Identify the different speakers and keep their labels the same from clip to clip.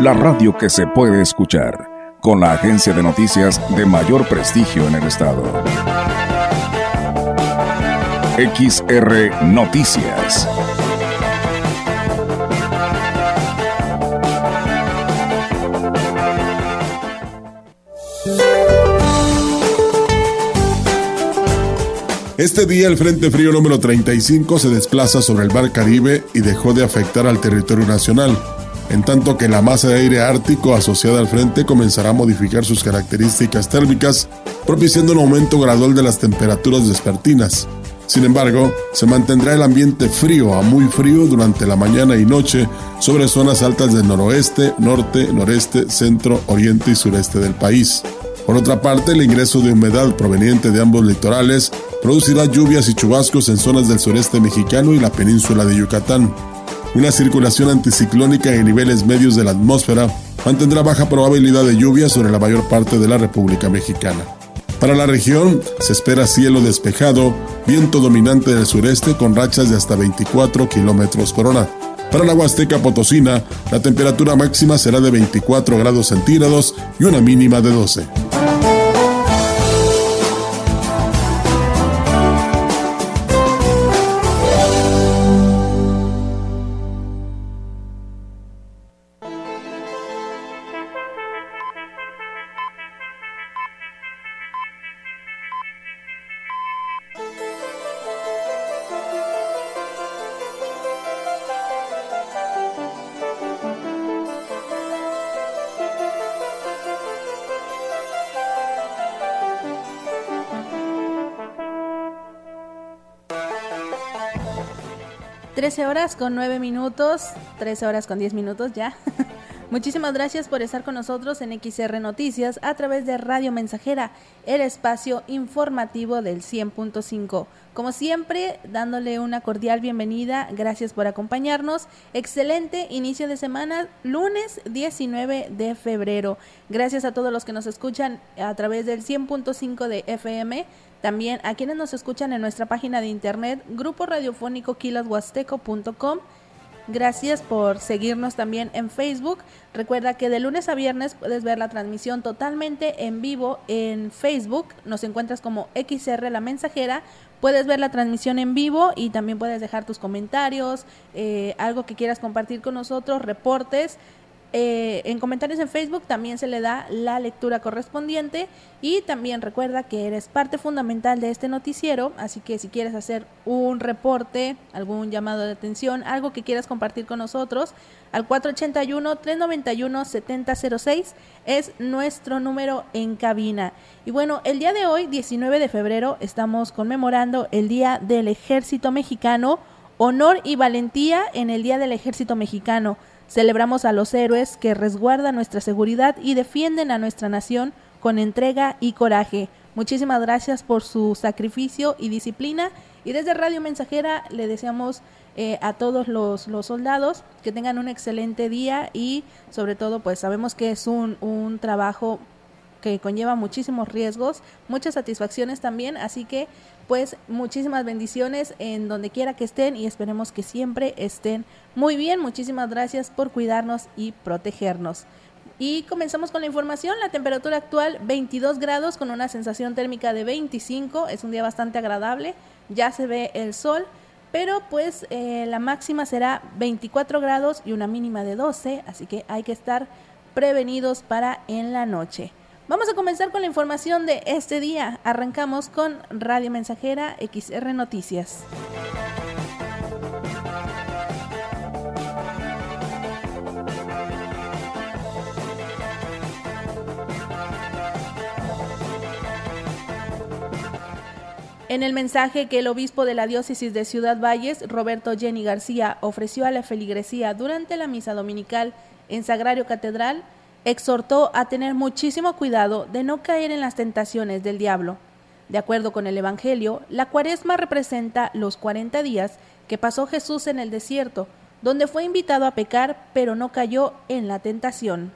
Speaker 1: la radio que se puede escuchar, con la agencia de noticias de mayor prestigio en el estado. XR Noticias.
Speaker 2: Este día el Frente Frío número 35 se desplaza sobre el Mar Caribe y dejó de afectar al territorio nacional, en tanto que la masa de aire ártico asociada al frente comenzará a modificar sus características térmicas, propiciando un aumento gradual de las temperaturas despertinas. Sin embargo, se mantendrá el ambiente frío a muy frío durante la mañana y noche sobre zonas altas del noroeste, norte, noreste, centro, oriente y sureste del país. Por otra parte, el ingreso de humedad proveniente de ambos litorales producirá lluvias y chubascos en zonas del sureste mexicano y la península de Yucatán. Una circulación anticiclónica en niveles medios de la atmósfera mantendrá baja probabilidad de lluvia sobre la mayor parte de la República Mexicana. Para la región se espera cielo despejado, viento dominante del sureste con rachas de hasta 24 kilómetros por hora. Para la Huasteca Potosina, la temperatura máxima será de 24 grados centígrados y una mínima de 12.
Speaker 3: Horas con 9 minutos, 13 horas con 10 minutos ya. Muchísimas gracias por estar con nosotros en XR Noticias a través de Radio Mensajera, el espacio informativo del 100.5. Como siempre, dándole una cordial bienvenida, gracias por acompañarnos. Excelente inicio de semana, lunes 19 de febrero. Gracias a todos los que nos escuchan a través del 100.5 de FM también a quienes nos escuchan en nuestra página de internet, grupo radiofónico quilashuasteco.com. Gracias por seguirnos también en Facebook. Recuerda que de lunes a viernes puedes ver la transmisión totalmente en vivo en Facebook. Nos encuentras como XR La Mensajera. Puedes ver la transmisión en vivo y también puedes dejar tus comentarios, eh, algo que quieras compartir con nosotros, reportes. Eh, en comentarios en Facebook también se le da la lectura correspondiente y también recuerda que eres parte fundamental de este noticiero, así que si quieres hacer un reporte, algún llamado de atención, algo que quieras compartir con nosotros, al 481-391-7006 es nuestro número en cabina. Y bueno, el día de hoy, 19 de febrero, estamos conmemorando el Día del Ejército Mexicano, honor y valentía en el Día del Ejército Mexicano. Celebramos a los héroes que resguardan nuestra seguridad y defienden a nuestra nación con entrega y coraje. Muchísimas gracias por su sacrificio y disciplina. Y desde Radio Mensajera le deseamos eh, a todos los, los, soldados que tengan un excelente día y sobre todo pues sabemos que es un, un trabajo que conlleva muchísimos riesgos, muchas satisfacciones también, así que pues muchísimas bendiciones en donde quiera que estén y esperemos que siempre estén muy bien. Muchísimas gracias por cuidarnos y protegernos. Y comenzamos con la información. La temperatura actual 22 grados con una sensación térmica de 25. Es un día bastante agradable. Ya se ve el sol. Pero pues eh, la máxima será 24 grados y una mínima de 12. Así que hay que estar prevenidos para en la noche. Vamos a comenzar con la información de este día. Arrancamos con Radio Mensajera XR Noticias. En el mensaje que el obispo de la diócesis de Ciudad Valles, Roberto Jenny García, ofreció a la feligresía durante la misa dominical en Sagrario Catedral, exhortó a tener muchísimo cuidado de no caer en las tentaciones del diablo. De acuerdo con el Evangelio, la cuaresma representa los 40 días que pasó Jesús en el desierto, donde fue invitado a pecar, pero no cayó en la tentación.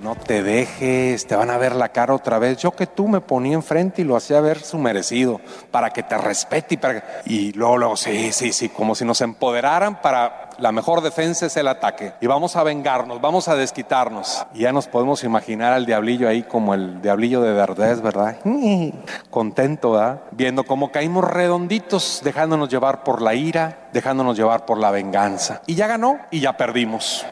Speaker 4: No te dejes, te van a ver la cara otra vez. Yo que tú me ponía enfrente y lo hacía ver su merecido, para que te respete y para Y luego, luego, sí, sí, sí, como si nos empoderaran para... La mejor defensa es el ataque. Y vamos a vengarnos, vamos a desquitarnos. Y ya nos podemos imaginar al diablillo ahí como el diablillo de Verdez, ¿verdad? Contento, ¿verdad? Viendo cómo caímos redonditos, dejándonos llevar por la ira, dejándonos llevar por la venganza. Y ya ganó y ya perdimos.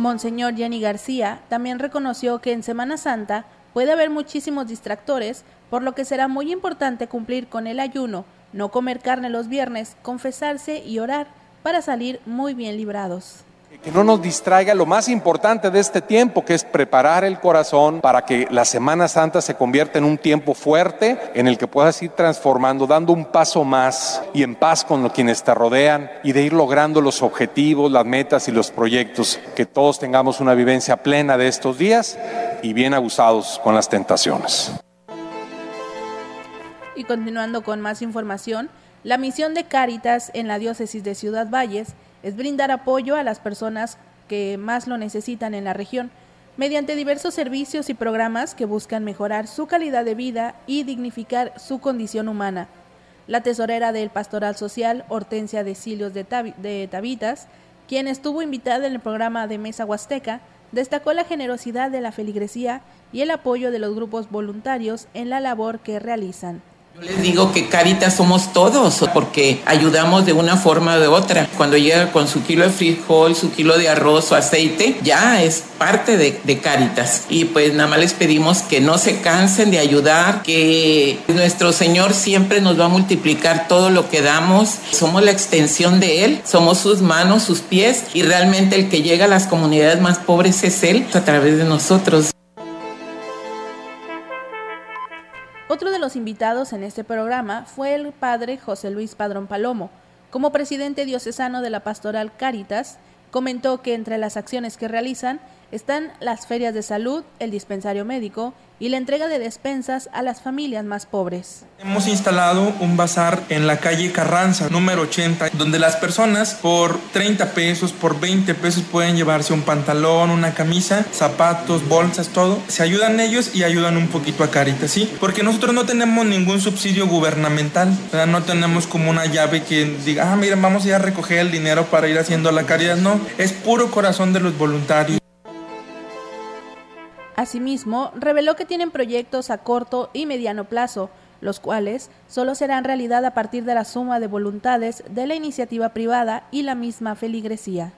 Speaker 3: Monseñor Jenny García también reconoció que en Semana Santa puede haber muchísimos distractores, por lo que será muy importante cumplir con el ayuno, no comer carne los viernes, confesarse y orar para salir muy bien librados
Speaker 4: que no nos distraiga lo más importante de este tiempo, que es preparar el corazón para que la Semana Santa se convierta en un tiempo fuerte en el que puedas ir transformando, dando un paso más y en paz con quienes te rodean y de ir logrando los objetivos, las metas y los proyectos, que todos tengamos una vivencia plena de estos días y bien abusados con las tentaciones.
Speaker 3: Y continuando con más información, la misión de Cáritas en la diócesis de Ciudad Valles es brindar apoyo a las personas que más lo necesitan en la región, mediante diversos servicios y programas que buscan mejorar su calidad de vida y dignificar su condición humana. La tesorera del Pastoral Social, Hortensia de Silios de, de Tabitas, quien estuvo invitada en el programa de Mesa Huasteca, destacó la generosidad de la feligresía y el apoyo de los grupos voluntarios en la labor que realizan.
Speaker 5: Les digo que Caritas somos todos, porque ayudamos de una forma o de otra. Cuando llega con su kilo de frijol, su kilo de arroz o aceite, ya es parte de, de Caritas. Y pues nada más les pedimos que no se cansen de ayudar, que nuestro Señor siempre nos va a multiplicar todo lo que damos. Somos la extensión de Él, somos sus manos, sus pies, y realmente el que llega a las comunidades más pobres es Él a través de nosotros.
Speaker 3: Otro de los invitados en este programa fue el padre José Luis Padrón Palomo. Como presidente diocesano de la Pastoral Caritas, comentó que entre las acciones que realizan están las ferias de salud, el dispensario médico y la entrega de despensas a las familias más pobres.
Speaker 6: Hemos instalado un bazar en la calle Carranza, número 80, donde las personas por 30 pesos, por 20 pesos pueden llevarse un pantalón, una camisa, zapatos, bolsas, todo. Se ayudan ellos y ayudan un poquito a Caritas, ¿sí? Porque nosotros no tenemos ningún subsidio gubernamental, no tenemos como una llave que diga, ah, miren, vamos a ir a recoger el dinero para ir haciendo la caridad. No, es puro corazón de los voluntarios.
Speaker 3: Asimismo, reveló que tienen proyectos a corto y mediano plazo, los cuales solo serán realidad a partir de la suma de voluntades de la iniciativa privada y la misma feligresía.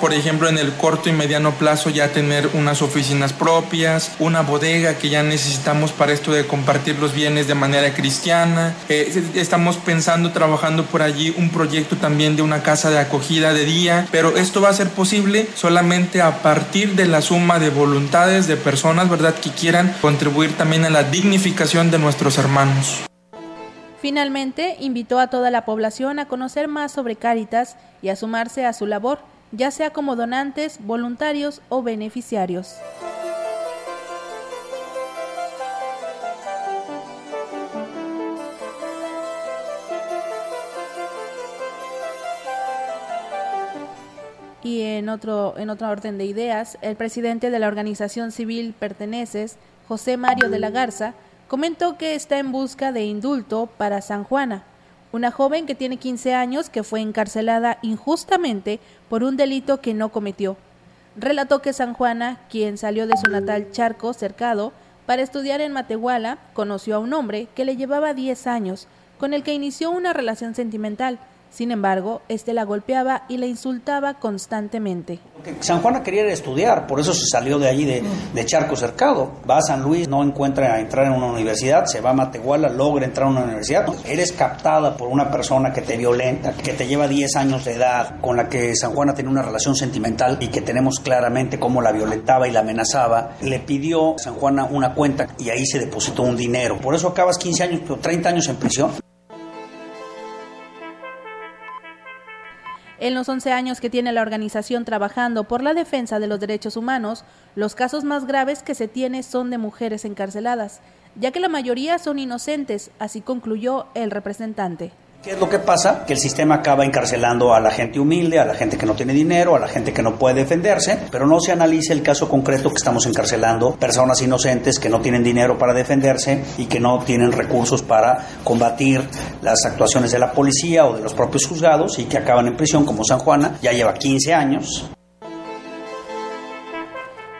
Speaker 6: Por ejemplo, en el corto y mediano plazo ya tener unas oficinas propias, una bodega que ya necesitamos para esto de compartir los bienes de manera cristiana. Eh, estamos pensando, trabajando por allí un proyecto también de una casa de acogida de día, pero esto va a ser posible solamente a partir de la suma de voluntades de personas, ¿verdad?, que quieran contribuir también a la dignificación de nuestros hermanos.
Speaker 3: Finalmente, invitó a toda la población a conocer más sobre Cáritas y a sumarse a su labor ya sea como donantes, voluntarios o beneficiarios. Y en, otro, en orden de ideas, el presidente de la organización civil Perteneces, José Mario de la Garza, comentó que está en busca de indulto para San Juana, una joven que tiene 15 años que fue encarcelada injustamente por un delito que no cometió. Relató que San Juana, quien salió de su natal Charco cercado para estudiar en Matehuala, conoció a un hombre que le llevaba 10 años, con el que inició una relación sentimental sin embargo, este la golpeaba y la insultaba constantemente.
Speaker 7: San Juana quería estudiar, por eso se salió de allí de, Charco Cercado. Va a San Luis, no encuentra entrar en una universidad, se va a Matehuala, logra entrar a una universidad. Eres captada por una persona que te violenta, que te lleva 10 años de edad, con la que San Juana tiene una relación sentimental y que tenemos claramente cómo la violentaba y la amenazaba. Le pidió San Juana una cuenta y ahí se depositó un dinero. Por eso acabas 15 años, 30 años en prisión.
Speaker 3: En los 11 años que tiene la organización trabajando por la defensa de los derechos humanos, los casos más graves que se tiene son de mujeres encarceladas, ya que la mayoría son inocentes, así concluyó el representante.
Speaker 7: ¿Qué es lo que pasa? Que el sistema acaba encarcelando a la gente humilde, a la gente que no tiene dinero, a la gente que no puede defenderse, pero no se analiza el caso concreto que estamos encarcelando personas inocentes que no tienen dinero para defenderse y que no tienen recursos para combatir las actuaciones de la policía o de los propios juzgados y que acaban en prisión como San Juana, ya lleva 15 años.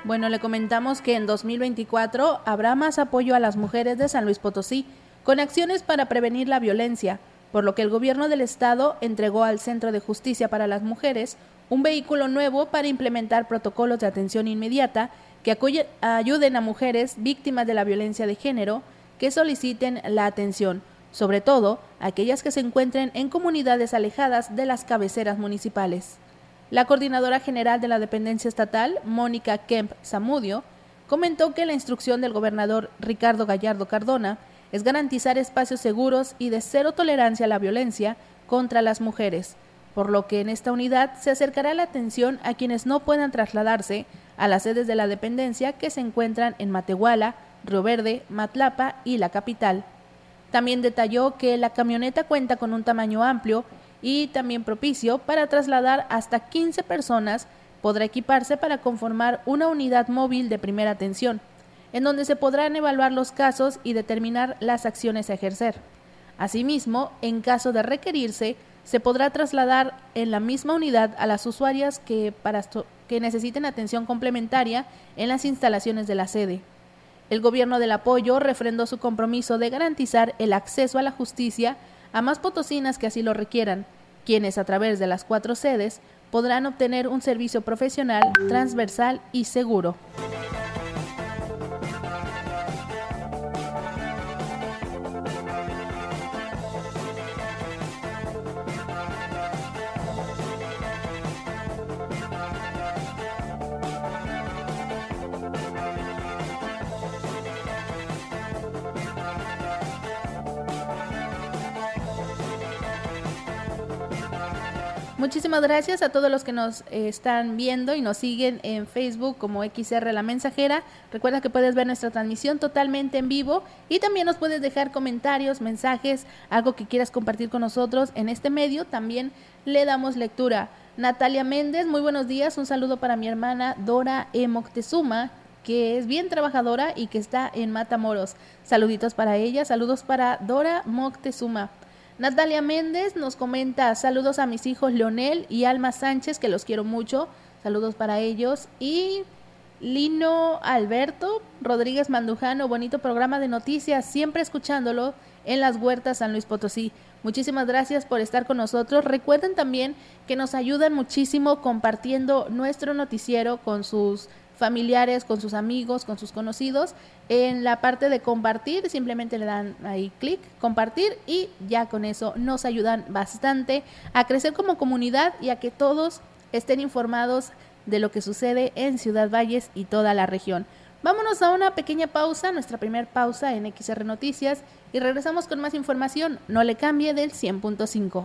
Speaker 3: Bueno, le comentamos que en 2024 habrá más apoyo a las mujeres de San Luis Potosí, con acciones para prevenir la violencia, por lo que el gobierno del estado entregó al Centro de Justicia para las Mujeres un vehículo nuevo para implementar protocolos de atención inmediata que ayuden a mujeres víctimas de la violencia de género que soliciten la atención, sobre todo aquellas que se encuentren en comunidades alejadas de las cabeceras municipales. La coordinadora general de la dependencia estatal, Mónica Kemp Zamudio, comentó que la instrucción del gobernador Ricardo Gallardo Cardona es garantizar espacios seguros y de cero tolerancia a la violencia contra las mujeres, por lo que en esta unidad se acercará la atención a quienes no puedan trasladarse a las sedes de la dependencia que se encuentran en Matehuala, Río Verde, Matlapa y la capital. También detalló que la camioneta cuenta con un tamaño amplio y también propicio para trasladar hasta 15 personas, podrá equiparse para conformar una unidad móvil de primera atención en donde se podrán evaluar los casos y determinar las acciones a ejercer. Asimismo, en caso de requerirse, se podrá trasladar en la misma unidad a las usuarias que, necesiten atención complementaria en las instalaciones de la sede. El gobierno del apoyo refrendó su compromiso de garantizar el acceso a la justicia a más potosinas que así lo requieran, quienes a través de las cuatro sedes podrán obtener un servicio profesional, transversal y seguro. Muchísimas gracias a todos los que nos eh, están viendo y nos siguen en Facebook como XR La Mensajera. Recuerda que puedes ver nuestra transmisión totalmente en vivo y también nos puedes dejar comentarios, mensajes, algo que quieras compartir con nosotros en este medio. También le damos lectura. Natalia Méndez, muy buenos días. Un saludo para mi hermana Dora E. Moctezuma, que es bien trabajadora y que está en Matamoros. Saluditos para ella, saludos para Dora Moctezuma. Natalia Méndez nos comenta saludos a mis hijos Leonel y Alma Sánchez, que los quiero mucho. Saludos para ellos. Y Lino Alberto Rodríguez Mandujano, bonito programa de noticias, siempre escuchándolo en las huertas San Luis Potosí. Muchísimas gracias por estar con nosotros. Recuerden también que nos ayudan muchísimo compartiendo nuestro noticiero con sus familiares, con sus amigos, con sus conocidos. En la parte de compartir, simplemente le dan ahí clic, compartir y ya con eso nos ayudan bastante a crecer como comunidad y a que todos estén informados de lo que sucede en Ciudad Valles y toda la región. Vámonos a una pequeña pausa, nuestra primera pausa en XR Noticias y regresamos con más información. No le cambie del 100.5.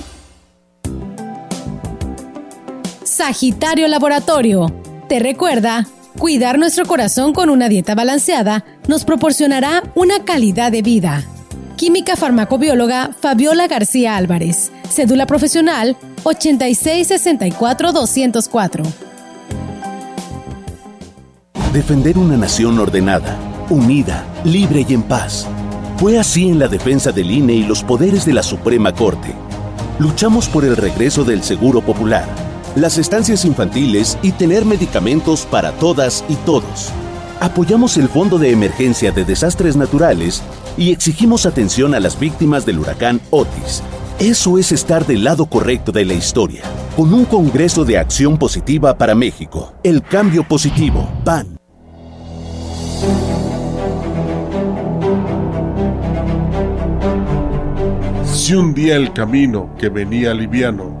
Speaker 8: Sagitario Laboratorio. Te recuerda, cuidar nuestro corazón con una dieta balanceada nos proporcionará una calidad de vida. Química farmacobióloga Fabiola García Álvarez. Cédula profesional 8664-204.
Speaker 9: Defender una nación ordenada, unida, libre y en paz. Fue así en la defensa del INE y los poderes de la Suprema Corte. Luchamos por el regreso del Seguro Popular las estancias infantiles y tener medicamentos para todas y todos. Apoyamos el Fondo de Emergencia de Desastres Naturales y exigimos atención a las víctimas del huracán Otis. Eso es estar del lado correcto de la historia, con un Congreso de Acción Positiva para México. El cambio positivo, PAN.
Speaker 2: Si un día el camino que venía liviano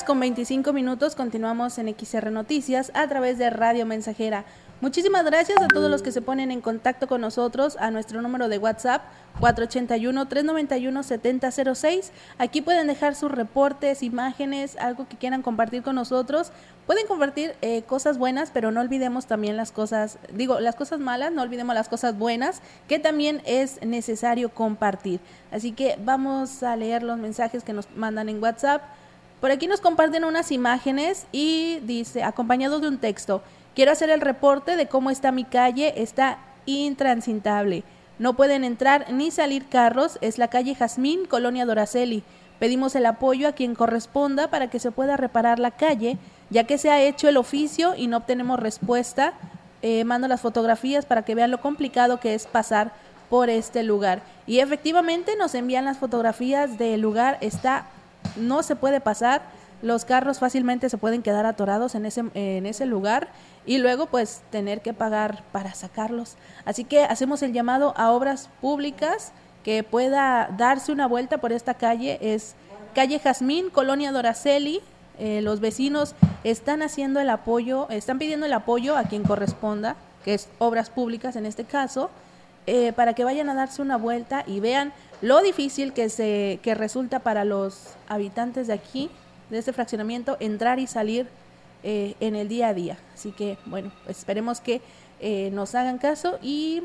Speaker 3: Con 25 minutos continuamos en XR Noticias a través de Radio Mensajera. Muchísimas gracias a todos los que se ponen en contacto con nosotros a nuestro número de WhatsApp 481-391-7006. Aquí pueden dejar sus reportes, imágenes, algo que quieran compartir con nosotros. Pueden compartir eh, cosas buenas, pero no olvidemos también las cosas, digo, las cosas malas, no olvidemos las cosas buenas, que también es necesario compartir. Así que vamos a leer los mensajes que nos mandan en WhatsApp. Por aquí nos comparten unas imágenes y dice, acompañado de un texto, quiero hacer el reporte de cómo está mi calle, está intransitable. No pueden entrar ni salir carros, es la calle Jazmín, Colonia Doraceli. Pedimos el apoyo a quien corresponda para que se pueda reparar la calle, ya que se ha hecho el oficio y no obtenemos respuesta. Eh, mando las fotografías para que vean lo complicado que es pasar por este lugar. Y efectivamente nos envían las fotografías del lugar, está no se puede pasar, los carros fácilmente se pueden quedar atorados en ese, en ese lugar y luego pues tener que pagar para sacarlos. Así que hacemos el llamado a obras públicas que pueda darse una vuelta por esta calle, es calle Jazmín, Colonia Doraceli, Eh, los vecinos están haciendo el apoyo, están pidiendo el apoyo a quien corresponda, que es Obras Públicas en este caso, eh, para que vayan a darse una vuelta y vean lo difícil que, se, que resulta para los habitantes de aquí, de este fraccionamiento, entrar y salir eh, en el día a día. Así que, bueno, esperemos que eh, nos hagan caso y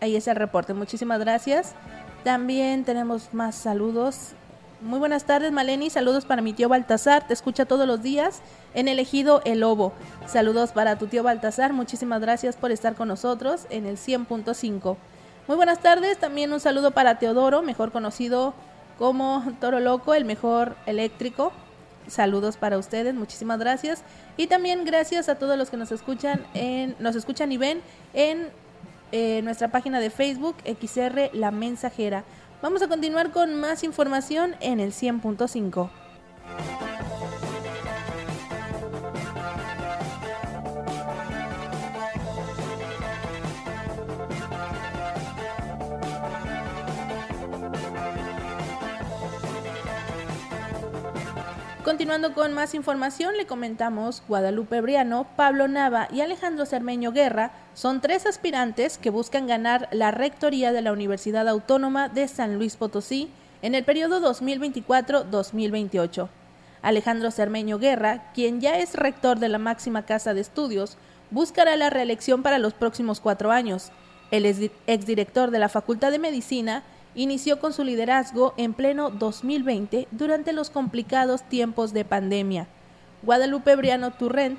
Speaker 3: ahí es el reporte. Muchísimas gracias. También tenemos más saludos. Muy buenas tardes, Maleni. Saludos para mi tío Baltasar. Te escucha todos los días en el ejido El Lobo. Saludos para tu tío Baltasar. Muchísimas gracias por estar con nosotros en el 100.5. Muy buenas tardes. También un saludo para Teodoro, mejor conocido como Toro Loco, el mejor eléctrico. Saludos para ustedes, muchísimas gracias. Y también gracias a todos los que nos escuchan en, nos escuchan y ven en eh, nuestra página de Facebook, XR La Mensajera. Vamos a continuar con más información en el 100.5. Continuando con más información, le comentamos Guadalupe Briano, Pablo Nava y Alejandro Cermeño Guerra son tres aspirantes que buscan ganar la rectoría de la Universidad Autónoma de San Luis Potosí en el periodo 2024-2028. Alejandro Cermeño Guerra, quien ya es rector de la máxima casa de estudios, buscará la reelección para los próximos cuatro años. El exdirector de la Facultad de Medicina inició con su liderazgo en pleno 2020 durante los complicados tiempos de pandemia. Guadalupe Briano Turrent,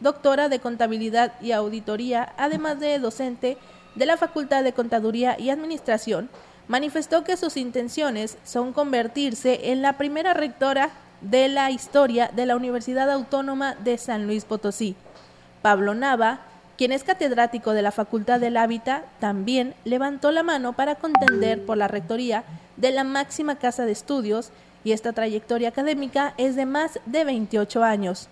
Speaker 3: doctora de Contabilidad y Auditoría, además de docente de la Facultad de Contaduría y Administración, manifestó que sus intenciones son convertirse en la primera rectora de la historia de la Universidad Autónoma de San Luis Potosí. Pablo Nava quien es catedrático de la Facultad del Hábitat, también levantó la mano para contender por la rectoría de la máxima casa de estudios y esta trayectoria académica es de más de 28 años.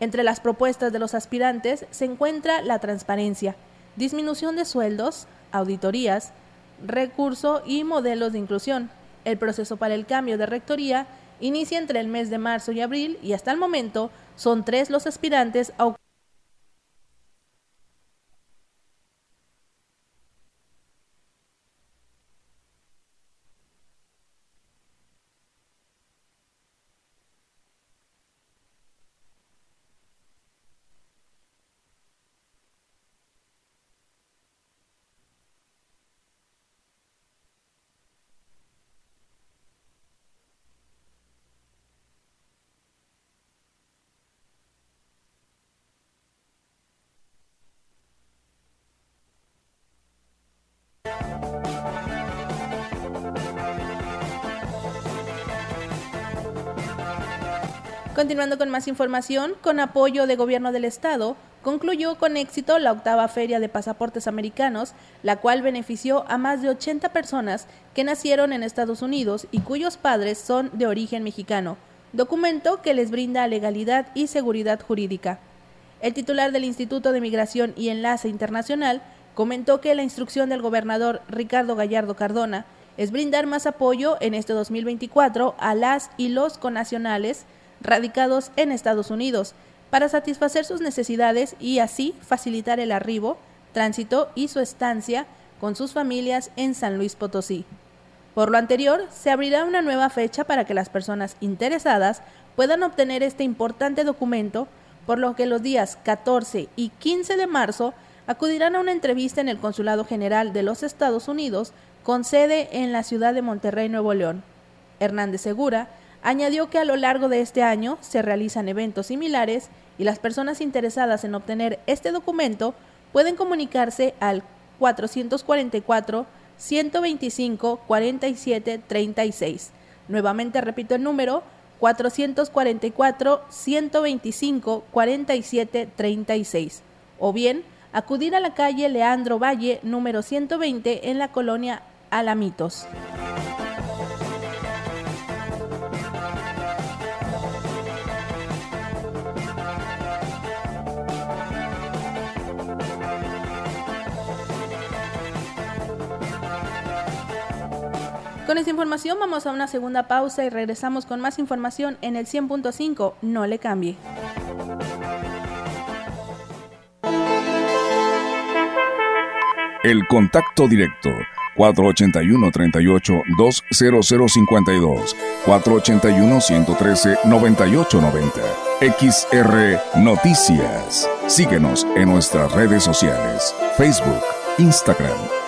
Speaker 3: Entre las propuestas de los aspirantes se encuentra la transparencia, disminución de sueldos, auditorías, recurso y modelos de inclusión. El proceso para el cambio de rectoría inicia entre el mes de marzo y abril y hasta el momento son tres los aspirantes a Continuando con más información, con apoyo de gobierno del estado, concluyó con éxito la octava feria de pasaportes americanos, la cual benefició a más de 80 personas que nacieron en Estados Unidos y cuyos padres son de origen mexicano, documento que les brinda legalidad y seguridad jurídica. El titular del Instituto de Migración y Enlace Internacional comentó que la instrucción del gobernador Ricardo Gallardo Cardona es brindar más apoyo en este 2024 a las y los conacionales radicados en Estados Unidos para satisfacer sus necesidades y así facilitar el arribo, tránsito y su estancia con sus familias en San Luis Potosí. Por lo anterior, se abrirá una nueva fecha para que las personas interesadas puedan obtener este importante documento, por lo que los días 14 y 15 de marzo acudirán a una entrevista en el Consulado General de los Estados Unidos con sede en la ciudad de Monterrey, Nuevo León. Hernández Segura Añadió que a lo largo de este año se realizan eventos similares y las personas interesadas en obtener este documento pueden comunicarse al 444 125 47 36. Nuevamente repito el número 444 125 47 36. O bien acudir a la calle Leandro Valle número 120 en la colonia Alamitos. Con esta información vamos a una segunda pausa y regresamos con más información en el 100.5. No le cambie.
Speaker 1: El contacto directo 481 38 20052 481 113 9890 XR Noticias. Síguenos en nuestras redes sociales: Facebook, Instagram,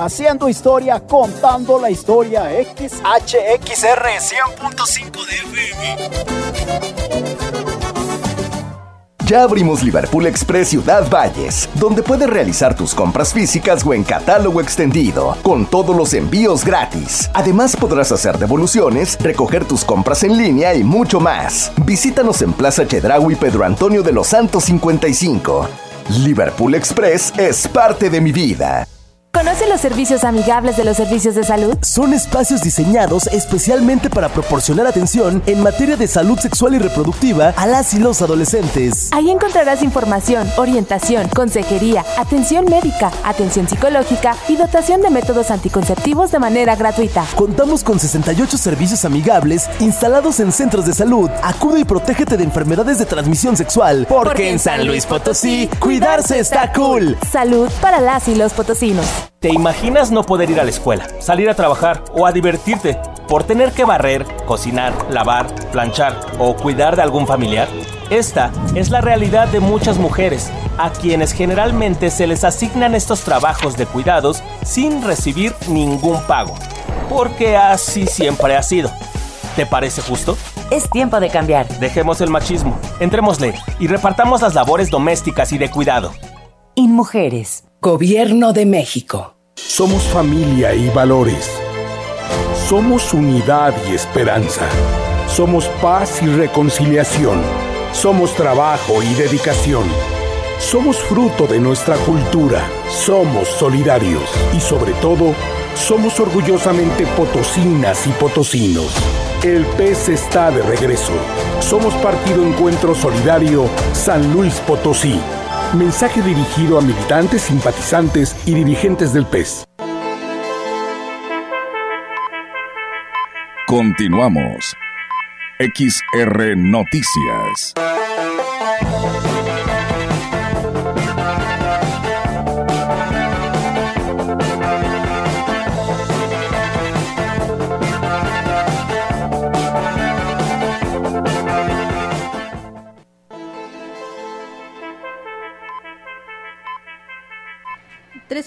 Speaker 10: haciendo historia, contando la historia. XHXR 100.5 de FM.
Speaker 11: Ya abrimos Liverpool Express Ciudad Valles, donde puedes realizar tus compras físicas o en catálogo extendido, con todos los envíos gratis. Además podrás hacer devoluciones, recoger tus compras en línea y mucho más. Visítanos en Plaza Chedraui Pedro Antonio de los Santos 55. Liverpool Express es parte de mi vida.
Speaker 12: ¿Conoce los servicios amigables de los servicios de salud?
Speaker 13: Son espacios diseñados especialmente para proporcionar atención en materia de salud sexual y reproductiva a las y los adolescentes.
Speaker 12: Ahí encontrarás información, orientación, consejería, atención médica, atención psicológica y dotación de métodos anticonceptivos de manera gratuita.
Speaker 13: Contamos con 68 servicios amigables instalados en centros de salud. Acude y protégete de enfermedades de transmisión sexual. Porque, en San Luis Potosí, cuidarse está cool.
Speaker 12: Salud para las y los potosinos.
Speaker 14: ¿Te imaginas no poder ir a la escuela, salir a trabajar o a divertirte por tener que barrer, cocinar, lavar, planchar o cuidar de algún familiar? Esta es la realidad de muchas mujeres, a quienes generalmente se les asignan estos trabajos de cuidados sin recibir ningún pago, porque así siempre ha sido. ¿Te parece justo?
Speaker 12: Es tiempo de cambiar.
Speaker 14: Dejemos el machismo, entrémosle y repartamos las labores domésticas y de cuidado.
Speaker 12: InMujeres.
Speaker 15: Gobierno de México.
Speaker 16: Somos familia y valores. Somos unidad y esperanza. Somos paz y reconciliación. Somos trabajo y dedicación. Somos fruto de nuestra cultura. Somos solidarios. Y sobre todo, somos orgullosamente potosinas y potosinos. El PES está de regreso. Somos Partido Encuentro Solidario San Luis Potosí. Mensaje dirigido a militantes, simpatizantes y dirigentes del PES.
Speaker 1: Continuamos. XR Noticias.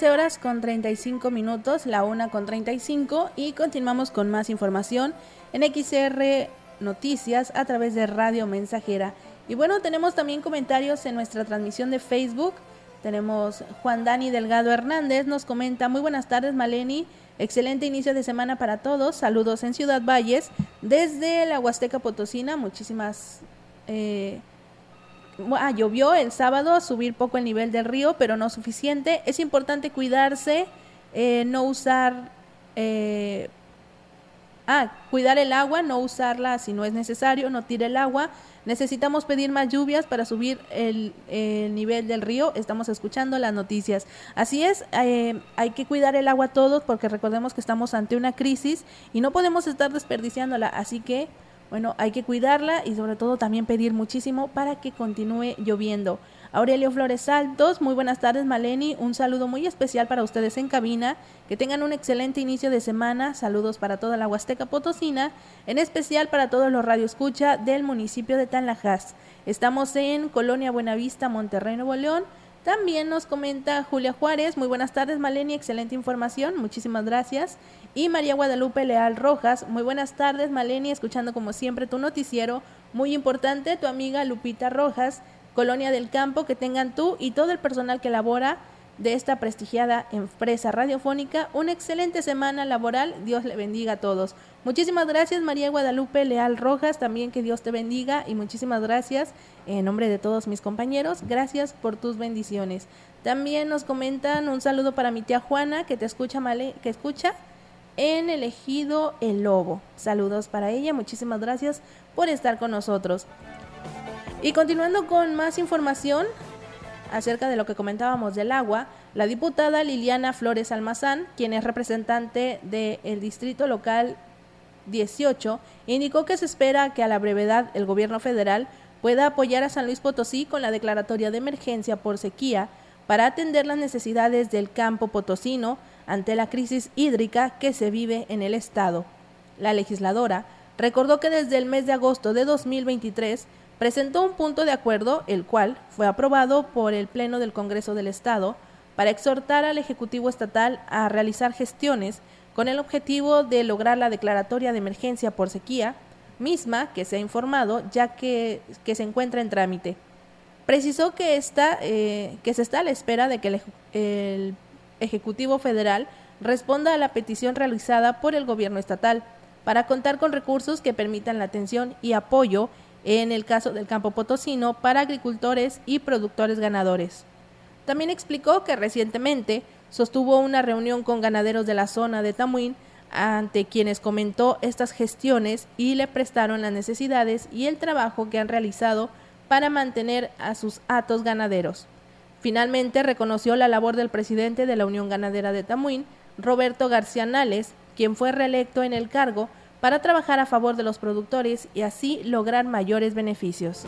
Speaker 3: Horas con 35 minutos, la una con 35 y continuamos con más información en XR Noticias a través de Radio Mensajera. Y bueno, tenemos también comentarios en nuestra transmisión de Facebook. Tenemos Juan Dani Delgado Hernández, nos comenta, muy buenas tardes Maleni, excelente inicio de semana para todos, saludos en Ciudad Valles, desde la Huasteca Potosina, muchísimas... Eh, ah, llovió el sábado, subir poco el nivel del río, pero no suficiente. Es importante cuidarse, eh, no usar... Eh, Ah, cuidar el agua, no usarla si no es necesario, no tire el agua. Necesitamos pedir más lluvias para subir el, nivel del río. Estamos escuchando las noticias. Así es, eh, hay que cuidar el agua todos porque recordemos que estamos ante una crisis y no podemos estar desperdiciándola. Así que, bueno, hay que cuidarla y sobre todo también pedir muchísimo para que continúe lloviendo. Aurelio Flores Saltos, muy buenas tardes Maleni, un saludo muy especial para ustedes en cabina, que tengan un excelente inicio de semana, saludos para toda la Huasteca Potosina, en especial para todos los radioescucha del municipio de Tanlajas. Estamos en Colonia Buenavista, Monterrey, Nuevo León. También nos comenta Julia Juárez, muy buenas tardes Maleni, excelente información, muchísimas gracias. Y María Guadalupe Leal Rojas, muy buenas tardes Maleni, escuchando como siempre tu noticiero, muy importante, tu amiga Lupita Rojas, Colonia del Campo, que tengan tú y todo el personal que labora de esta prestigiada empresa radiofónica una excelente semana laboral. Dios le bendiga a todos. Muchísimas gracias María Guadalupe Leal Rojas, también que Dios te bendiga y muchísimas gracias en nombre de todos mis compañeros. Gracias por tus bendiciones. También nos comentan un saludo para mi tía Juana que te escucha, Male, que escucha en elegido El Lobo. Saludos para ella, muchísimas gracias por estar con nosotros. Y continuando con más información acerca de lo que comentábamos del agua, la diputada Liliana Flores Almazán, quien es representante del Distrito Local 18, indicó que se espera que a la brevedad el gobierno federal pueda apoyar a San Luis Potosí con la declaratoria de emergencia por sequía para atender las necesidades del campo potosino ante la crisis hídrica que se vive en el estado. La legisladora recordó que desde el mes de agosto de 2023 presentó un punto de acuerdo, el cual fue aprobado por el Pleno del Congreso del Estado, para exhortar al Ejecutivo Estatal a realizar gestiones con el objetivo de lograr la declaratoria de emergencia por sequía, misma que se ha informado ya que, que se encuentra en trámite. Precisó que, está, eh, que se está a la espera de que el, el Ejecutivo Federal responda a la petición realizada por el Gobierno Estatal para contar con recursos que permitan la atención y apoyo en el caso del campo potosino para agricultores y productores ganadores. También explicó que recientemente sostuvo una reunión con ganaderos de la zona de Tamuín ante quienes comentó estas gestiones y le prestaron las necesidades y el trabajo que han realizado para mantener a sus atos ganaderos. Finalmente reconoció la labor del presidente de la Unión Ganadera de Tamuín, Roberto García Nales, quien fue reelecto en el cargo para trabajar a favor de los productores y así lograr mayores beneficios.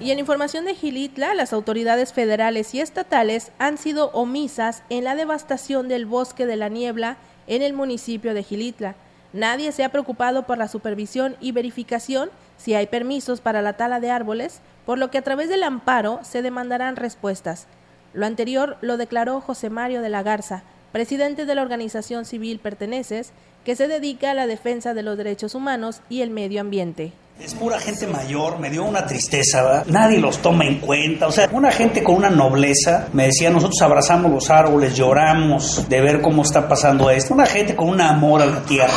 Speaker 3: Y en información de Gilitla, las autoridades federales y estatales han sido omisas en la devastación del bosque de la niebla en el municipio de Gilitla. Nadie se ha preocupado por la supervisión y verificación si hay permisos para la tala de árboles, por lo que a través del amparo se demandarán respuestas. Lo anterior lo declaró José Mario de la Garza, presidente de la organización civil Perteneces, que se dedica a la defensa de los derechos humanos y el medio ambiente.
Speaker 7: Es pura gente mayor, me dio una tristeza, ¿verdad? Nadie los toma en cuenta. O sea, una gente con una nobleza me decía, nosotros abrazamos los árboles, lloramos de ver cómo está pasando esto. Una gente con un amor a la tierra.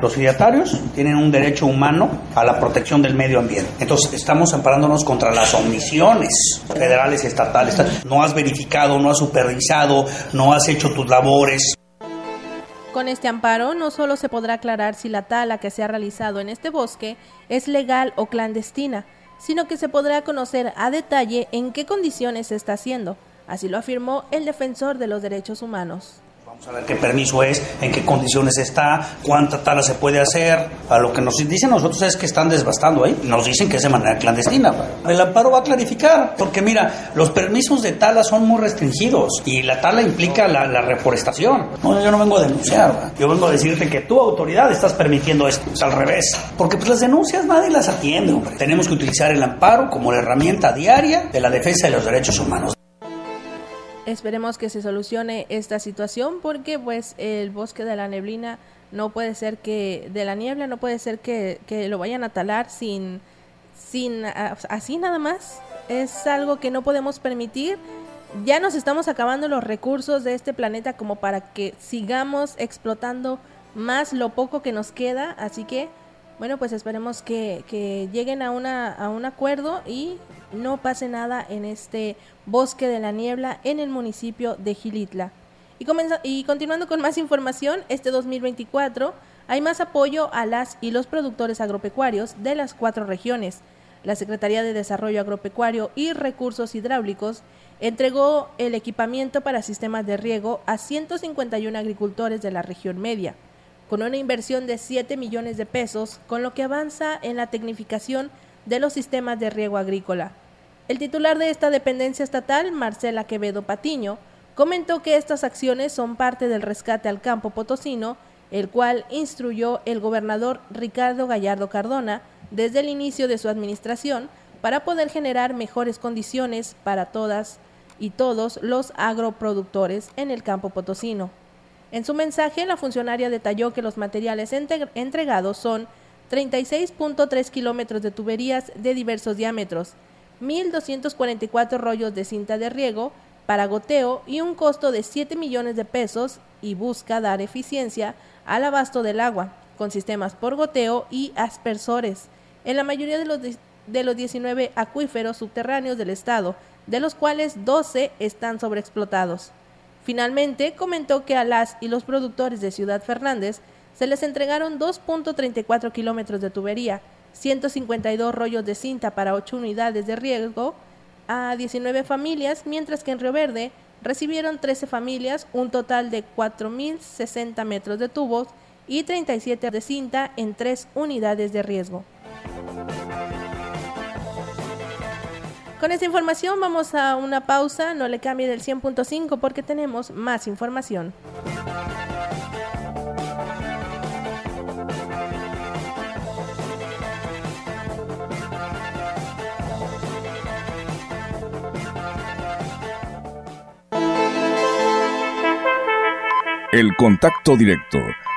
Speaker 7: Los fidatarios tienen un derecho humano a la protección del medio ambiente. Entonces, estamos amparándonos contra las omisiones federales y estatales. No has verificado, no has supervisado, no has hecho tus labores.
Speaker 3: Con este amparo no solo se podrá aclarar si la tala que se ha realizado en este bosque es legal o clandestina, sino que se podrá conocer a detalle en qué condiciones se está haciendo. Así lo afirmó el defensor de los derechos humanos.
Speaker 7: Ver qué permiso es, en qué condiciones está, cuánta tala se puede hacer. A lo que nos dicen nosotros es que están desbastando ahí. Nos dicen que es de manera clandestina. El amparo va a clarificar, porque mira, los permisos de tala son muy restringidos y la tala implica la, reforestación. No, yo no vengo a denunciar, yo vengo a decirte que tu autoridad estás permitiendo esto. Es al revés. Porque pues las denuncias nadie las atiende, hombre. Tenemos que utilizar el amparo como la herramienta diaria de la defensa de los derechos humanos.
Speaker 3: Esperemos que se solucione esta situación porque pues el bosque de la neblina no puede ser que, de la niebla no puede ser que, que lo vayan a talar sin, sin, así nada más. Es algo que no podemos permitir. Ya nos estamos acabando los recursos de este planeta como para que sigamos explotando más lo poco que nos queda. Así que, bueno, pues esperemos que, lleguen a, una, a un acuerdo y no pase nada en este bosque de la niebla en el municipio de Gilitla. Y, y continuando con más información, este 2024 hay más apoyo a las y los productores agropecuarios de las cuatro regiones. La Secretaría de Desarrollo Agropecuario y Recursos Hidráulicos entregó el equipamiento para sistemas de riego a 151 agricultores de la región media. Con una inversión de 7 millones de pesos, con lo que avanza en la tecnificación de los sistemas de riego agrícola. El titular de esta dependencia estatal, Marcela Quevedo Patiño, comentó que estas acciones son parte del rescate al campo potosino, el cual instruyó el gobernador Ricardo Gallardo Cardona desde el inicio de su administración para poder generar mejores condiciones para todas y todos los agroproductores en el campo potosino. En su mensaje, la funcionaria detalló que los materiales entregados son 36.3 kilómetros de tuberías de diversos diámetros, 1.244 rollos de cinta de riego para goteo y un costo de 7 millones de pesos y busca dar eficiencia al abasto del agua, con sistemas por goteo y aspersores, en la mayoría de los, de los 19 acuíferos subterráneos del estado, de los cuales 12 están sobreexplotados. Finalmente, comentó que a las y los productores de Ciudad Fernández se les entregaron 2.34 kilómetros de tubería, 152 rollos de cinta para 8 unidades de riego a 19 familias, mientras que en Río Verde recibieron 13 familias, un total de 4.060 metros de tubos y 37 de cinta en 3 unidades de riesgo. Con esta información vamos a una pausa, no le cambie del 100.5 porque tenemos más información.
Speaker 1: El contacto directo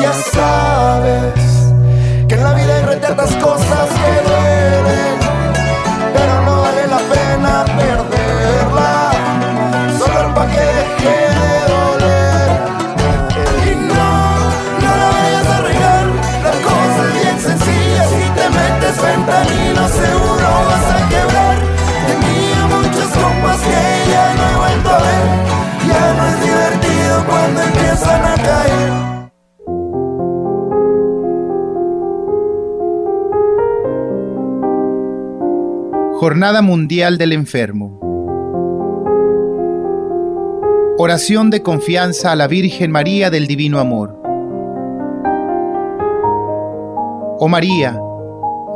Speaker 17: Ya sabes que en la vida hay retratas cosas que duelen,
Speaker 18: Jornada Mundial del Enfermo. Oración de confianza a la Virgen María del Divino Amor. Oh María,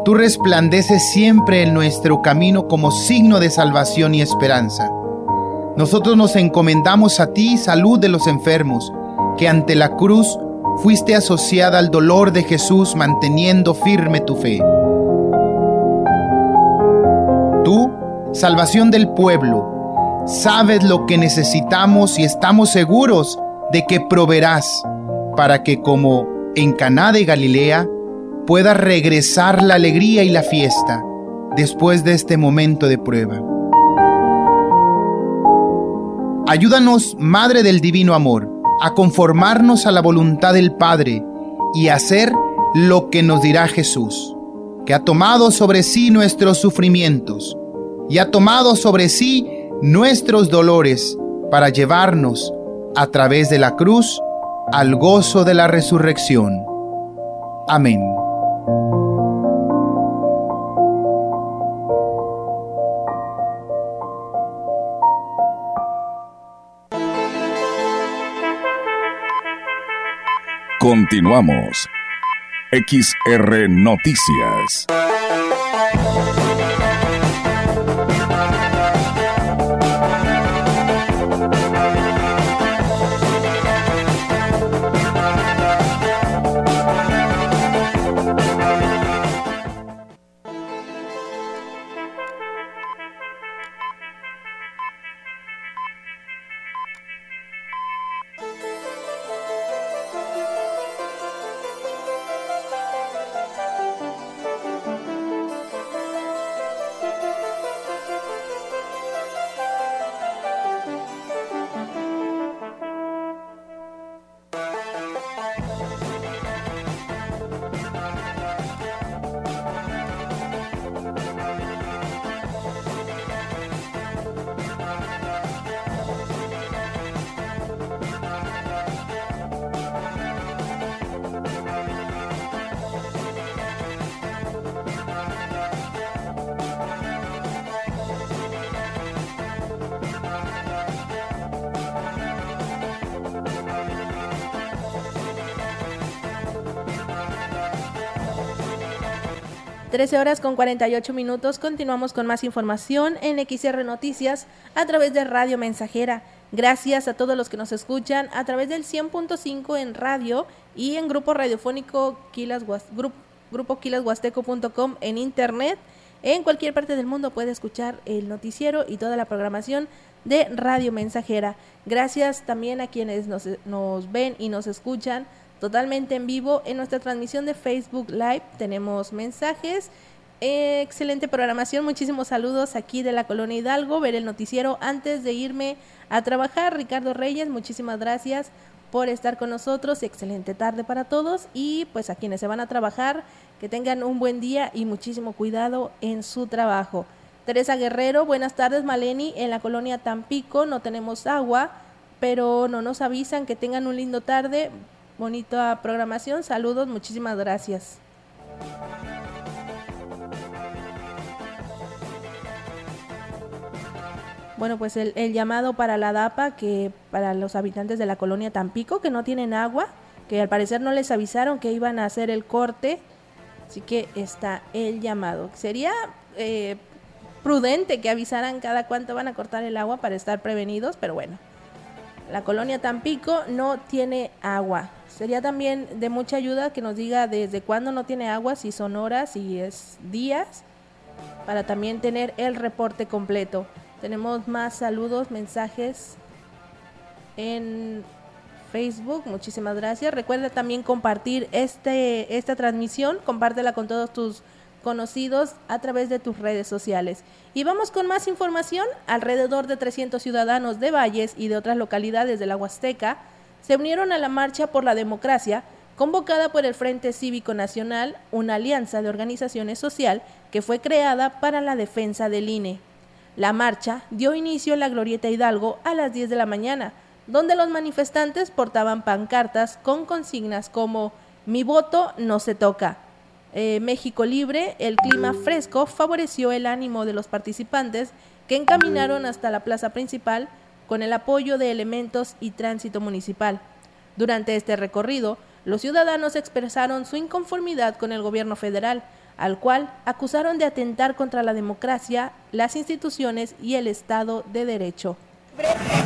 Speaker 18: tú resplandeces siempre en nuestro camino como signo de salvación y esperanza. Nosotros nos encomendamos a ti, salud de los enfermos, que ante la cruz fuiste asociada al dolor de Jesús manteniendo firme tu fe. Salvación del pueblo, sabes lo que necesitamos y estamos seguros de que proveerás para que como en Caná de Galilea pueda regresar la alegría y la fiesta después de este momento de prueba. Ayúdanos, Madre del Divino Amor, a conformarnos a la voluntad del Padre y hacer lo que nos dirá Jesús que ha tomado sobre sí nuestros sufrimientos y ha tomado sobre sí nuestros dolores para llevarnos, a través de la cruz, al gozo de la resurrección. Amén.
Speaker 1: Continuamos. XR Noticias.
Speaker 3: Trece horas con 48 minutos. Continuamos con más información en XR Noticias a través de Radio Mensajera. Gracias a todos los que nos escuchan a través del 100.5 en radio y en grupo radiofónico Quilas, grupo, grupo quilashuasteco.com en internet. En cualquier parte del mundo puede escuchar el noticiero y toda la programación de Radio Mensajera. Gracias también a quienes nos, nos ven y nos escuchan totalmente en vivo en nuestra transmisión de Facebook Live. Tenemos mensajes. excelente programación, muchísimos saludos aquí de la Colonia Hidalgo, ver el noticiero antes de irme a trabajar. Ricardo Reyes, muchísimas gracias por estar con nosotros, excelente tarde para todos y pues a quienes se van a trabajar, que tengan un buen día y muchísimo cuidado en su trabajo. Teresa Guerrero, buenas tardes Maleni, en la colonia Tampico no tenemos agua, pero no nos avisan que tengan un lindo tarde, bonita programación. Saludos, muchísimas gracias. Bueno, pues el, llamado para la DAPA, que para los habitantes de la colonia Tampico, que no tienen agua, que al parecer no les avisaron que iban a hacer el corte, así que está el llamado. Sería eh, prudente que avisaran cada cuánto van a cortar el agua para estar prevenidos, pero bueno, la colonia Tampico no tiene agua. Sería también de mucha ayuda que nos diga desde cuándo no tiene agua, si son horas, si es días, para también tener el reporte completo. Tenemos más saludos, mensajes en Facebook. Muchísimas gracias. Recuerda también compartir este, esta transmisión. Compártela con todos tus conocidos a través de tus redes sociales. Y vamos con más información. Alrededor de 300 ciudadanos de Valles y de otras localidades de la Huasteca se unieron a la Marcha por la Democracia, convocada por el Frente Cívico Nacional, una alianza de organizaciones social que fue creada para la defensa del INE. La marcha dio inicio en la Glorieta Hidalgo a las 10 de la mañana, donde los manifestantes portaban pancartas con consignas como Mi voto no se toca. Eh, México Libre, el clima fresco favoreció el ánimo de los participantes que encaminaron hasta la plaza principal con el apoyo de elementos y tránsito municipal. Durante este recorrido, los ciudadanos expresaron su inconformidad con el gobierno federal, al cual acusaron de atentar contra la democracia, las instituciones y el Estado de Derecho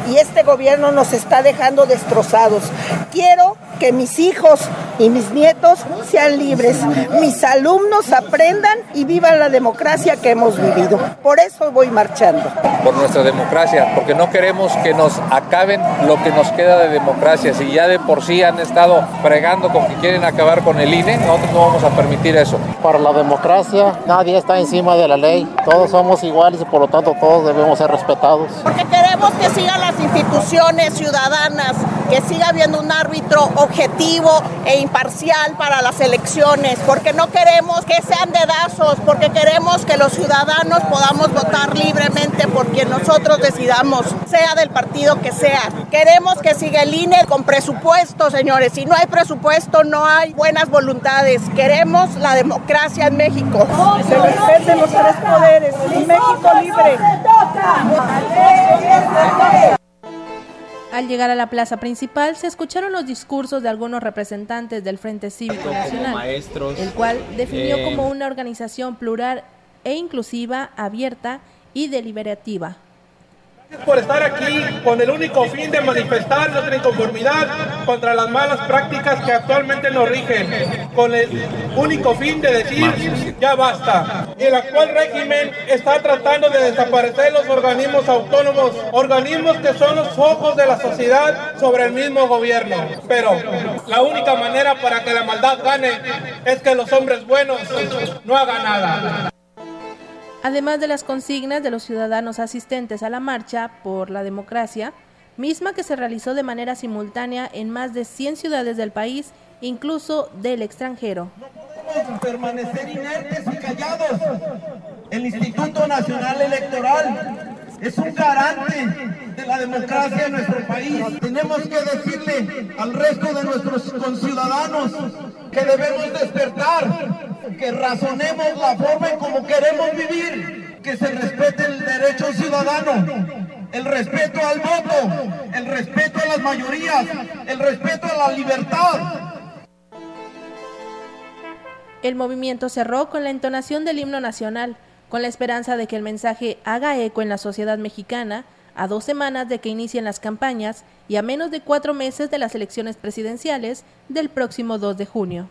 Speaker 19: y este gobierno nos está dejando destrozados. Quiero que mis hijos y mis nietos sean libres, mis alumnos aprendan y vivan la democracia que hemos vivido. Por eso voy marchando.
Speaker 20: Por nuestra democracia, porque no queremos que nos acaben lo que nos queda de democracia. Si ya de por sí han estado fregando con que quieren acabar con el INE, nosotros no vamos a permitir eso.
Speaker 21: Para la democracia nadie está encima de la ley, todos somos iguales y por lo tanto todos debemos ser respetados.
Speaker 19: Queremos que sigan las instituciones ciudadanas, que siga habiendo un árbitro objetivo e imparcial para las elecciones, porque no queremos que sean dedazos, porque queremos que los ciudadanos podamos votar libremente por quien nosotros decidamos, sea del partido que sea. Queremos que siga el INE con presupuesto, señores. Si no hay presupuesto, no hay buenas voluntades. Queremos la democracia en México. Se respeten los tres poderes. Un México libre.
Speaker 3: Al llegar a la plaza principal se escucharon los discursos de algunos representantes del Frente Cívico Nacional,
Speaker 22: maestros,
Speaker 3: el cual definió
Speaker 22: eh,
Speaker 3: como una organización plural e inclusiva, abierta y deliberativa.
Speaker 21: Por estar aquí con el único fin de manifestar nuestra inconformidad contra las malas prácticas que actualmente nos rigen, con el único fin de decir ya basta. Y el actual régimen está tratando de desaparecer los organismos autónomos, organismos que son los ojos de la sociedad sobre el mismo gobierno. Pero la única manera para que la maldad gane es que los hombres buenos no hagan nada.
Speaker 3: Además de las consignas de los ciudadanos asistentes a la marcha por la democracia, misma que se realizó de manera simultánea en más de 100 ciudades del país, incluso del extranjero.
Speaker 23: permanecer inertes y callados. El Instituto Nacional Electoral es un garante de la democracia en nuestro país. Tenemos que decirle al resto de nuestros conciudadanos que debemos despertar, que razonemos la forma en cómo queremos vivir, que se respete el derecho ciudadano, el respeto al voto, el respeto a las mayorías, el respeto a la libertad.
Speaker 3: El movimiento cerró con la entonación del himno nacional, con la esperanza de que el mensaje haga eco en la sociedad mexicana a dos semanas de que inicien las campañas y a menos de cuatro meses de las elecciones presidenciales del próximo 2 de junio.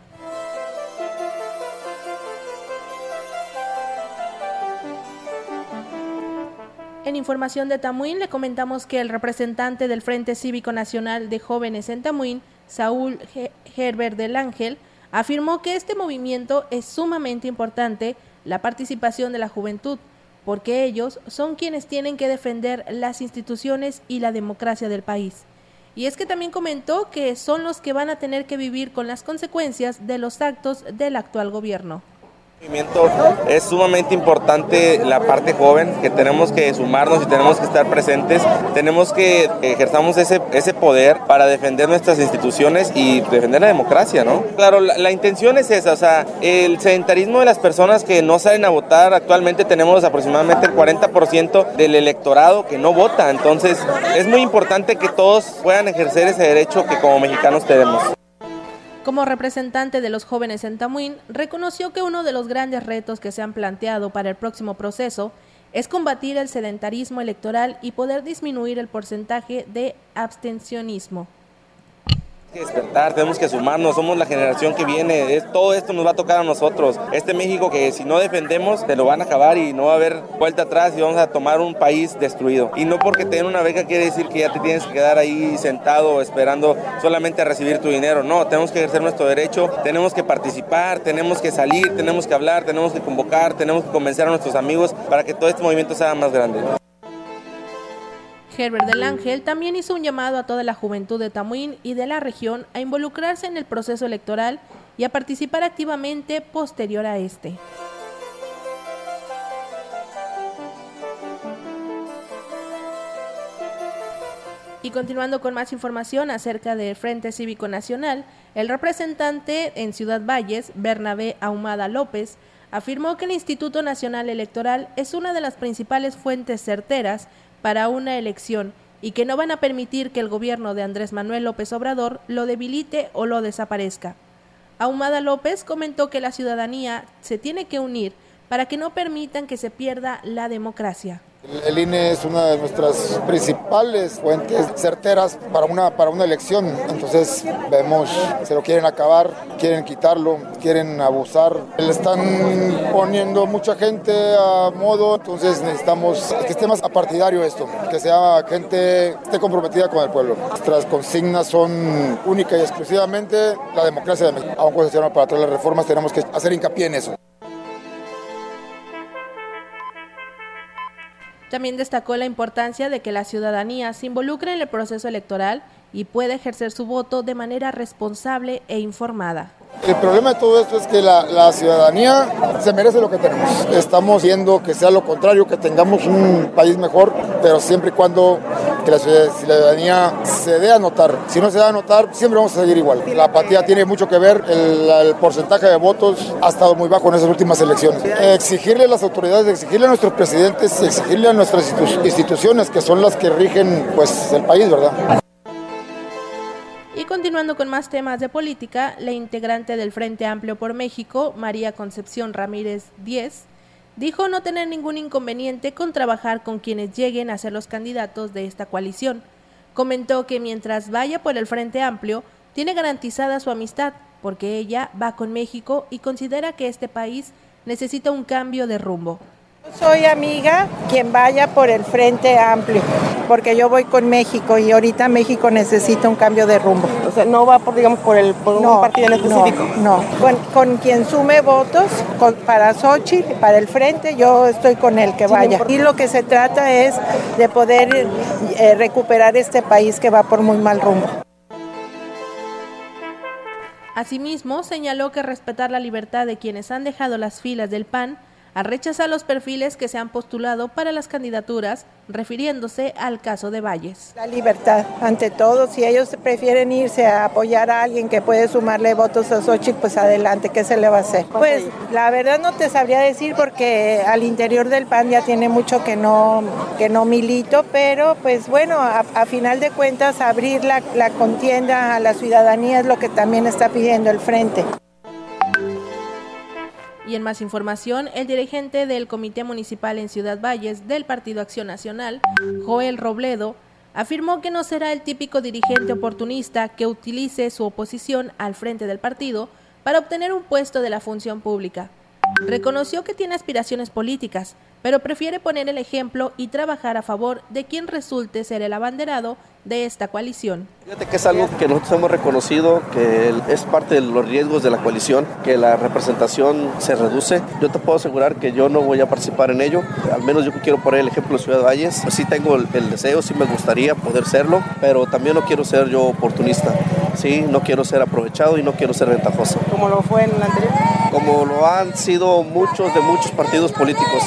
Speaker 3: En información de Tamuín le comentamos que el representante del Frente Cívico Nacional de Jóvenes en Tamuín, Saúl Herbert del Ángel, afirmó que este movimiento es sumamente importante la participación de la juventud, porque ellos son quienes tienen que defender las instituciones y la democracia del país. Y es que también comentó que son los que van a tener que vivir con las consecuencias de los actos del actual gobierno
Speaker 22: es sumamente importante la parte joven, que tenemos que sumarnos y tenemos que estar presentes, tenemos que ejerzamos ese, ese poder para defender nuestras instituciones y defender la democracia, ¿no? Claro, la, la, intención es esa, o sea, el sedentarismo de las personas que no salen a votar, actualmente tenemos aproximadamente el 40% del electorado que no vota, entonces es muy importante que todos puedan ejercer ese derecho que como mexicanos tenemos.
Speaker 3: Como representante de los jóvenes en Tamuín, reconoció que uno de los grandes retos que se han planteado para el próximo proceso es combatir el sedentarismo electoral y poder disminuir el porcentaje de abstencionismo
Speaker 22: que despertar, tenemos que sumarnos, somos la generación que viene, es, todo esto nos va a tocar a nosotros. Este México que si no defendemos, te lo van a acabar y no va a haber vuelta atrás y vamos a tomar un país destruido. Y no porque te una beca quiere decir que ya te tienes que quedar ahí sentado esperando solamente a recibir tu dinero. No, tenemos que ejercer nuestro derecho, tenemos que participar, tenemos que salir, tenemos que hablar, tenemos que convocar, tenemos que convencer a nuestros amigos para que todo este movimiento sea más grande.
Speaker 3: Herbert del Ángel también hizo un llamado a toda la juventud de Tamuín y de la región a involucrarse en el proceso electoral y a participar activamente posterior a este. Y continuando con más información acerca del Frente Cívico Nacional, el representante en Ciudad Valles, Bernabé Ahumada López, afirmó que el Instituto Nacional Electoral es una de las principales fuentes certeras para una elección y que no van a permitir que el gobierno de Andrés Manuel López Obrador lo debilite o lo desaparezca. Ahumada López comentó que la ciudadanía se tiene que unir para que no permitan que se pierda la democracia.
Speaker 24: El INE es una de nuestras principales fuentes certeras para una, para una elección. Entonces vemos, se lo quieren acabar, quieren quitarlo, quieren abusar. Le están poniendo mucha gente a modo, entonces necesitamos que esté más apartidario esto, que sea gente esté comprometida con el pueblo. Nuestras consignas son única y exclusivamente la democracia de México. Aunque se para todas las reformas, tenemos que hacer hincapié en eso.
Speaker 3: También destacó la importancia de que la ciudadanía se involucre en el proceso electoral y pueda ejercer su voto de manera responsable e informada.
Speaker 24: El problema de todo esto es que la, la, ciudadanía se merece lo que tenemos. Estamos viendo que sea lo contrario, que tengamos un país mejor, pero siempre y cuando que la ciudadanía se dé a notar. Si no se da a notar, siempre vamos a seguir igual. La apatía tiene mucho que ver, el, porcentaje de votos ha estado muy bajo en esas últimas elecciones. Exigirle a las autoridades, exigirle a nuestros presidentes, exigirle a nuestras instituciones, que son las que rigen pues, el país, ¿verdad?
Speaker 3: Y continuando con más temas de política, la integrante del Frente Amplio por México, María Concepción Ramírez Díez, dijo no tener ningún inconveniente con trabajar con quienes lleguen a ser los candidatos de esta coalición. Comentó que mientras vaya por el Frente Amplio, tiene garantizada su amistad, porque ella va con México y considera que este país necesita un cambio de rumbo.
Speaker 25: Soy amiga quien vaya por el Frente Amplio, porque yo voy con México y ahorita México necesita un cambio de rumbo.
Speaker 26: O sea, no va por, digamos, por, el, por
Speaker 25: no,
Speaker 26: un partido en específico.
Speaker 25: No, no. Con, con, quien sume votos con, para Xochitl, para el Frente, yo estoy con el que vaya. Y lo que se trata es de poder eh, recuperar este país que va por muy mal rumbo.
Speaker 3: Asimismo, señaló que respetar la libertad de quienes han dejado las filas del PAN a rechazar los perfiles que se han postulado para las candidaturas, refiriéndose al caso de Valles.
Speaker 25: La libertad, ante todo, si ellos prefieren irse a apoyar a alguien que puede sumarle votos a Xochitl, pues adelante, ¿qué se le va a hacer? Pues la verdad no te sabría decir porque al interior del PAN ya tiene mucho que no, que no milito, pero pues bueno, a, a final de cuentas abrir la, la contienda a la ciudadanía es lo que también está pidiendo el Frente.
Speaker 3: Y en más información, el dirigente del Comité Municipal en Ciudad Valles del Partido Acción Nacional, Joel Robledo, afirmó que no será el típico dirigente oportunista que utilice su oposición al frente del partido para obtener un puesto de la función pública. Reconoció que tiene aspiraciones políticas, pero prefiere poner el ejemplo y trabajar a favor de quien resulte ser el abanderado de esta coalición.
Speaker 27: Fíjate que es algo que nosotros hemos reconocido, que es parte de los riesgos de la coalición, que la representación se reduce. Yo te puedo asegurar que yo no voy a participar en ello, al menos yo quiero poner el ejemplo de Ciudad Valles. Pues sí tengo el, el deseo, sí me gustaría poder serlo, pero también no quiero ser yo oportunista. Sí, no quiero ser aprovechado y no quiero ser ventajoso.
Speaker 26: ¿Como lo fue en el anterior?
Speaker 27: Como lo han sido muchos de muchos partidos políticos.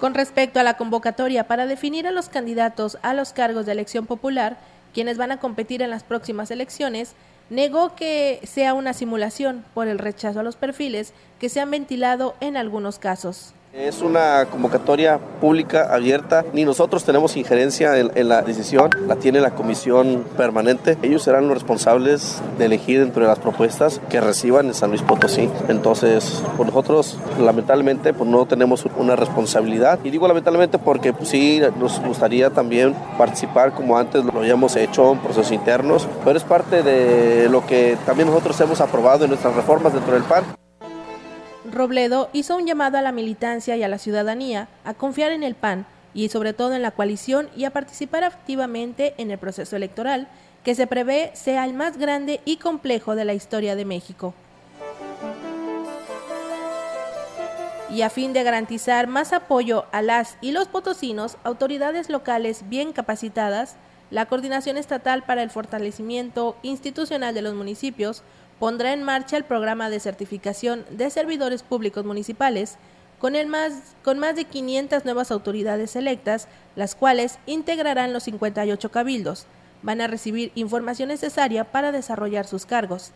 Speaker 3: Con respecto a la convocatoria para definir a los candidatos a los cargos de elección popular, quienes van a competir en las próximas elecciones, negó que sea una simulación por el rechazo a los perfiles que se han ventilado en algunos casos.
Speaker 27: Es una convocatoria pública, abierta. Ni nosotros tenemos injerencia en, la decisión, la tiene la comisión permanente. Ellos serán los responsables de elegir dentro de las propuestas que reciban en San Luis Potosí. Entonces, pues nosotros lamentablemente pues no tenemos una responsabilidad. Y digo lamentablemente porque pues, sí nos gustaría también participar como antes lo habíamos hecho en procesos internos, pero es parte de lo que también nosotros hemos aprobado en nuestras reformas dentro del PAN.
Speaker 3: Robledo hizo un llamado a la militancia y a la ciudadanía a confiar en el PAN y sobre todo en la coalición y a participar activamente en el proceso electoral que se prevé sea el más grande y complejo de la historia de México. Y a fin de garantizar más apoyo a las y los potosinos, autoridades locales bien capacitadas, la Coordinación Estatal para el Fortalecimiento Institucional de los Municipios pondrá en marcha el programa de certificación de servidores públicos municipales con, el más, con más de 500 nuevas autoridades electas, las cuales integrarán los 58 cabildos. Van a recibir información necesaria para desarrollar sus cargos.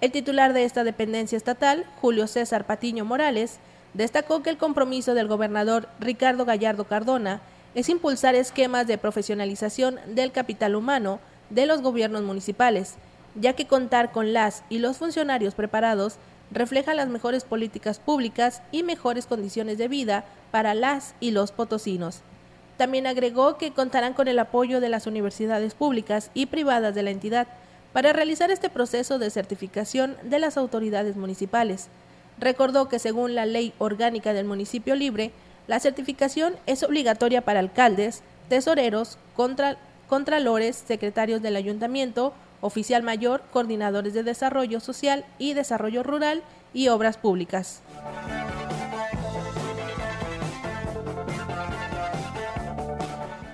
Speaker 3: El titular de esta dependencia estatal, Julio César Patiño Morales, destacó que el compromiso del gobernador Ricardo Gallardo Cardona es impulsar esquemas de profesionalización del capital humano de los gobiernos municipales, ya que contar con las y los funcionarios preparados refleja las mejores políticas públicas y mejores condiciones de vida para las y los potosinos. También agregó que contarán con el apoyo de las universidades públicas y privadas de la entidad para realizar este proceso de certificación de las autoridades municipales. Recordó que según la ley orgánica del municipio libre, la certificación es obligatoria para alcaldes, tesoreros, contra, contralores, secretarios del ayuntamiento, oficial mayor, coordinadores de desarrollo social y desarrollo rural y obras públicas.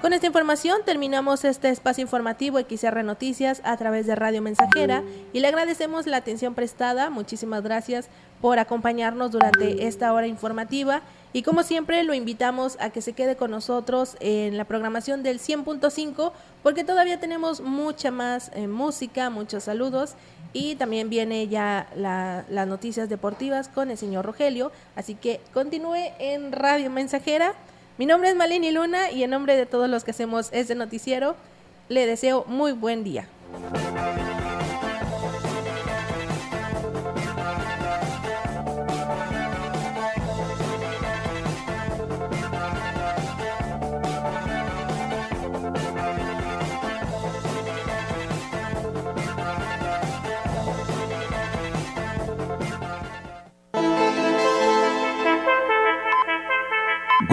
Speaker 3: Con esta información terminamos este espacio informativo XR Noticias a través de Radio Mensajera y le agradecemos la atención prestada. Muchísimas gracias por acompañarnos durante esta hora informativa y como siempre lo invitamos a que se quede con nosotros en la programación del 100.5 porque todavía tenemos mucha más eh, música, muchos saludos y también viene ya las noticias deportivas con el señor Rogelio. Así que continúe en Radio Mensajera. Mi nombre es Malini Luna y en nombre de todos los que hacemos este noticiero, le deseo muy buen día.